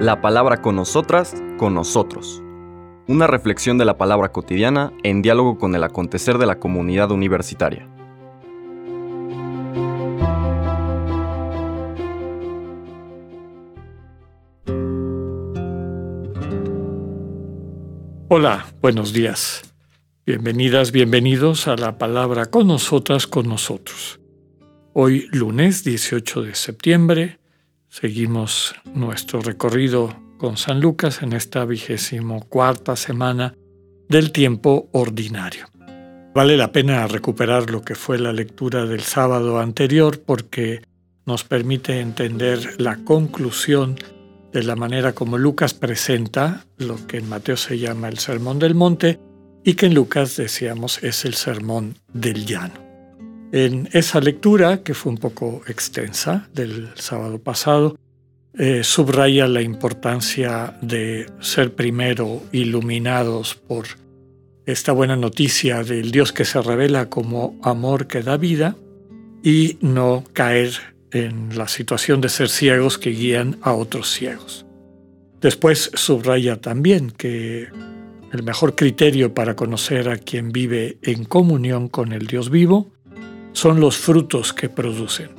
La palabra con nosotras, con nosotros. Una reflexión de la palabra cotidiana en diálogo con el acontecer de la comunidad universitaria. Hola, buenos días. Bienvenidas, bienvenidos a la palabra con nosotras, con nosotros. Hoy lunes 18 de septiembre seguimos nuestro recorrido con San Lucas en esta vigésimo cuarta semana del tiempo ordinario. Vale la pena recuperar lo que fue la lectura del sábado anterior porque nos permite entender la conclusión de la manera como Lucas presenta lo que en Mateo se llama el Sermón del Monte y que en Lucas decíamos es el Sermón del Llano. En esa lectura, que fue un poco extensa del sábado pasado, eh, subraya la importancia de ser primero iluminados por esta buena noticia del Dios que se revela como amor que da vida y no caer en la situación de ser ciegos que guían a otros ciegos. Después subraya también que el mejor criterio para conocer a quien vive en comunión con el Dios vivo son los frutos que producen,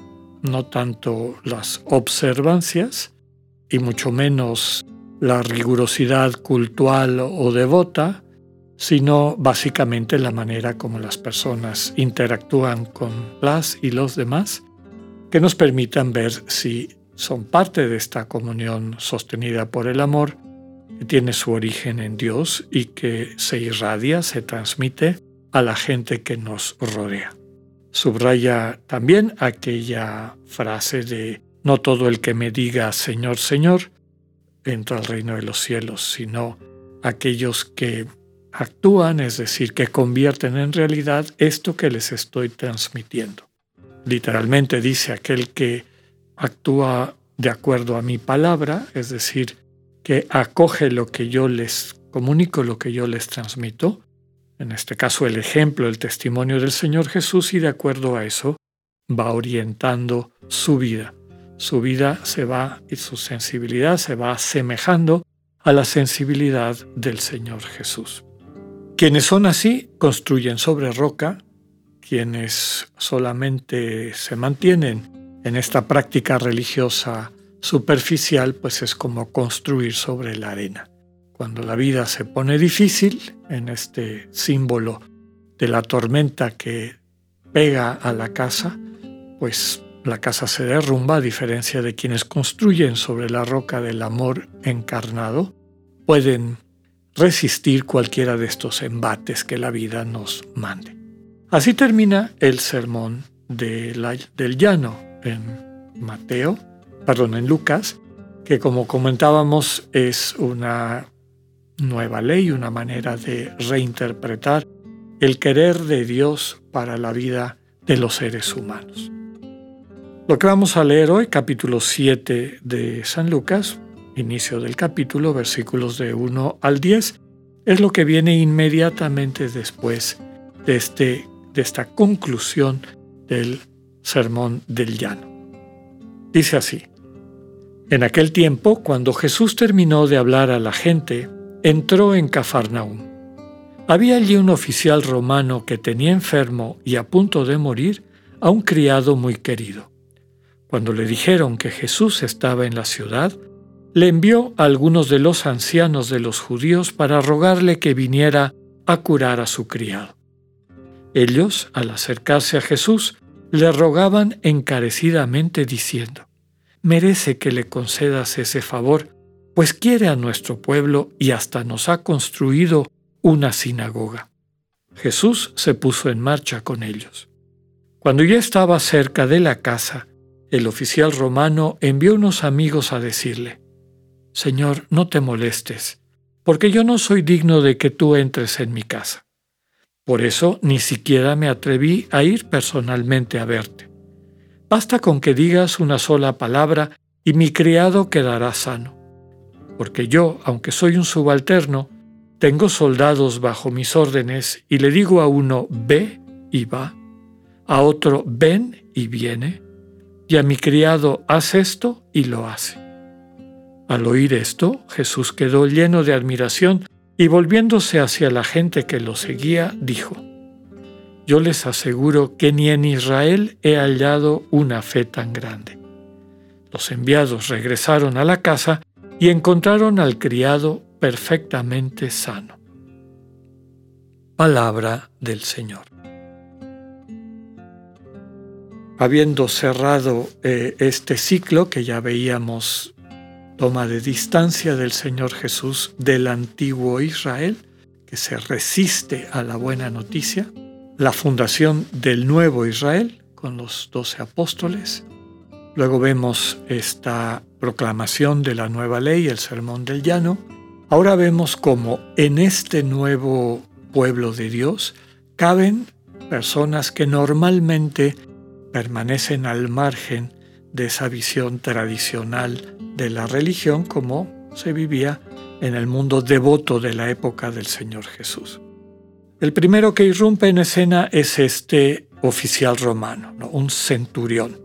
no tanto las observancias y mucho menos la rigurosidad cultural o devota, sino básicamente la manera como las personas interactúan con las y los demás que nos permitan ver si son parte de esta comunión sostenida por el amor, que tiene su origen en Dios y que se irradia, se transmite a la gente que nos rodea. Subraya también aquella frase de no todo el que me diga Señor, Señor, entra al reino de los cielos, sino aquellos que actúan, es decir, que convierten en realidad esto que les estoy transmitiendo. Literalmente dice aquel que actúa de acuerdo a mi palabra, es decir, que acoge lo que yo les comunico, lo que yo les transmito, en este caso el ejemplo, el testimonio del Señor Jesús, y de acuerdo a eso va orientando su vida. Su vida se va y su sensibilidad se va asemejando a la sensibilidad del Señor Jesús. Quienes son así construyen sobre roca, quienes solamente se mantienen en esta práctica religiosa superficial, pues es como construir sobre la arena. Cuando la vida se pone difícil, en este símbolo de la tormenta que pega a la casa, pues la casa se derrumba a diferencia de quienes construyen sobre la roca del amor encarnado, pueden resistir cualquiera de estos embates que la vida nos mande. Así termina el sermón del llano en Mateo, perdón, en Lucas, que como comentábamos es una nueva ley, una manera de reinterpretar el querer de Dios para la vida de los seres humanos. Lo que vamos a leer hoy, capítulo 7 de San Lucas, inicio del capítulo, versículos de 1 al 10, es lo que viene inmediatamente después de este de esta conclusión del sermón del llano. Dice así, en aquel tiempo, cuando Jesús terminó de hablar a la gente, entró en Cafarnaúm. Había allí un oficial romano que tenía enfermo y a punto de morir a un criado muy querido. Cuando le dijeron que Jesús estaba en la ciudad, le envió a algunos de los ancianos de los judíos para rogarle que viniera a curar a su criado. Ellos, al acercarse a Jesús, le rogaban encarecidamente diciendo, merece que le concedas ese favor, pues quiere a nuestro pueblo y hasta nos ha construido una sinagoga. Jesús se puso en marcha con ellos. Cuando ya estaba cerca de la casa, el oficial romano envió unos amigos a decirle, Señor, no te molestes, porque yo no soy digno de que tú entres en mi casa. Por eso ni siquiera me atreví a ir personalmente a verte. Basta con que digas una sola palabra y mi criado quedará sano. Porque yo, aunque soy un subalterno, tengo soldados bajo mis órdenes y le digo a uno ve y va, a otro ven y viene, y a mi criado, haz esto, y lo hace. Al oír esto, Jesús quedó lleno de admiración y volviéndose hacia la gente que lo seguía, dijo, Yo les aseguro que ni en Israel he hallado una fe tan grande. Los enviados regresaron a la casa y encontraron al criado perfectamente sano. Palabra del Señor. Habiendo cerrado eh, este ciclo que ya veíamos toma de distancia del Señor Jesús del antiguo Israel, que se resiste a la buena noticia, la fundación del nuevo Israel con los doce apóstoles, luego vemos esta proclamación de la nueva ley, el sermón del llano, ahora vemos cómo en este nuevo pueblo de Dios caben personas que normalmente permanecen al margen de esa visión tradicional de la religión como se vivía en el mundo devoto de la época del Señor Jesús. El primero que irrumpe en escena es este oficial romano, un centurión.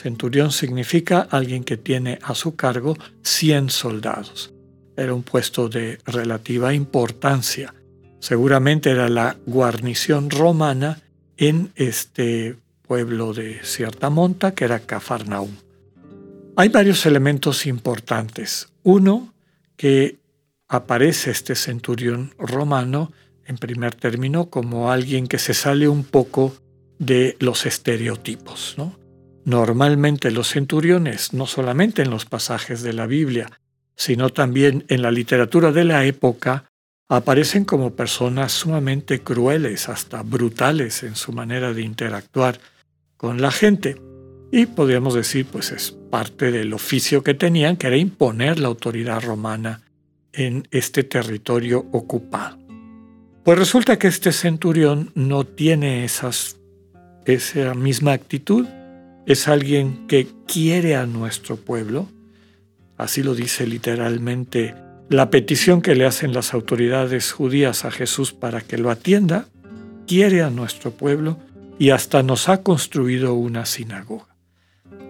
Centurión significa alguien que tiene a su cargo 100 soldados. Era un puesto de relativa importancia. Seguramente era la guarnición romana en este pueblo de cierta monta que era Cafarnaum. Hay varios elementos importantes. Uno, que aparece este centurión romano, en primer término, como alguien que se sale un poco de los estereotipos. Normalmente los centuriones, no solamente en los pasajes de la Biblia, sino también en la literatura de la época, aparecen como personas sumamente crueles, hasta brutales en su manera de interactuar con la gente. Y podríamos decir, pues es parte del oficio que tenían, que era imponer la autoridad romana en este territorio ocupado. Pues resulta que este centurión no tiene esas, esa misma actitud, es alguien que quiere a nuestro pueblo, así lo dice literalmente la petición que le hacen las autoridades judías a Jesús para que lo atienda, quiere a nuestro pueblo y hasta nos ha construido una sinagoga.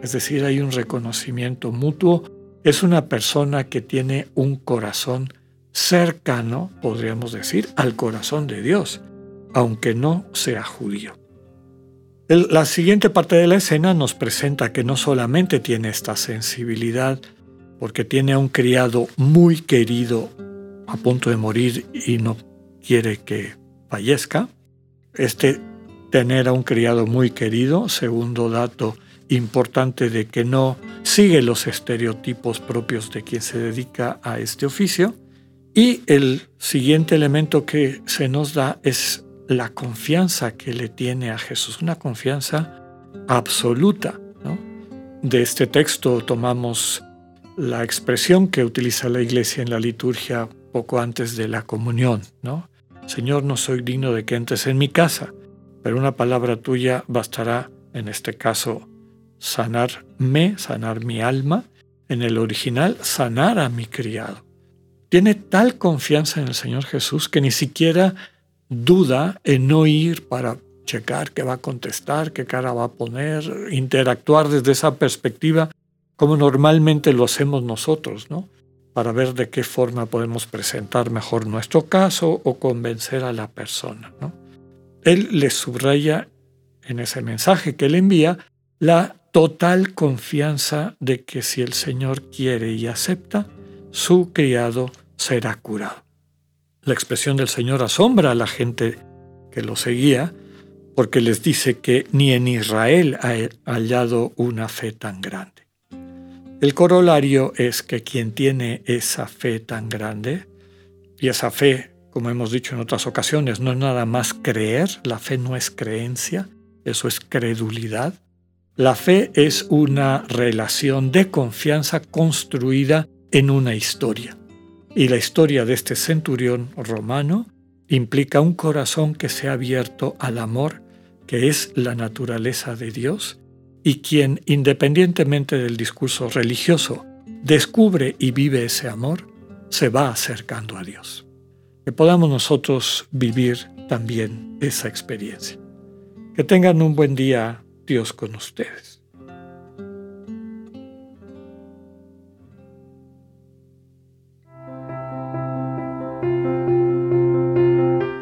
Es decir, hay un reconocimiento mutuo. Es una persona que tiene un corazón cercano, podríamos decir, al corazón de Dios, aunque no sea judío. La siguiente parte de la escena nos presenta que no solamente tiene esta sensibilidad, porque tiene a un criado muy querido a punto de morir y no quiere que fallezca. Este tener a un criado muy querido, segundo dato importante de que no sigue los estereotipos propios de quien se dedica a este oficio. Y el siguiente elemento que se nos da es la confianza que le tiene a Jesús, una confianza absoluta. De este texto tomamos la expresión que utiliza la iglesia en la liturgia poco antes de la comunión, ¿no? Señor, no soy digno de que entres en mi casa, pero una palabra tuya bastará, en este caso, sanarme, sanar mi alma, en el original, sanar a mi criado. Tiene tal confianza en el Señor Jesús que ni siquiera duda en no ir para checar qué va a contestar, qué cara va a poner, interactuar desde esa perspectiva como normalmente lo hacemos nosotros, ¿no? Para ver de qué forma podemos presentar mejor nuestro caso o convencer a la persona, ¿no? él le subraya en ese mensaje que le envía la total confianza de que si el Señor quiere y acepta, su criado será curado. La expresión del Señor asombra a la gente que lo seguía porque les dice que ni en Israel ha hallado una fe tan grande. El corolario es que quien tiene esa fe tan grande, y esa fe como hemos dicho en otras ocasiones, no es nada más creer, la fe no es creencia, eso es credulidad. La fe es una relación de confianza construida en una historia. Y la historia de este centurión romano implica un corazón que se ha abierto al amor, que es la naturaleza de Dios, y quien, independientemente del discurso religioso, descubre y vive ese amor, se va acercando a Dios que podamos nosotros vivir también esa experiencia. Que tengan un buen día, Dios con ustedes.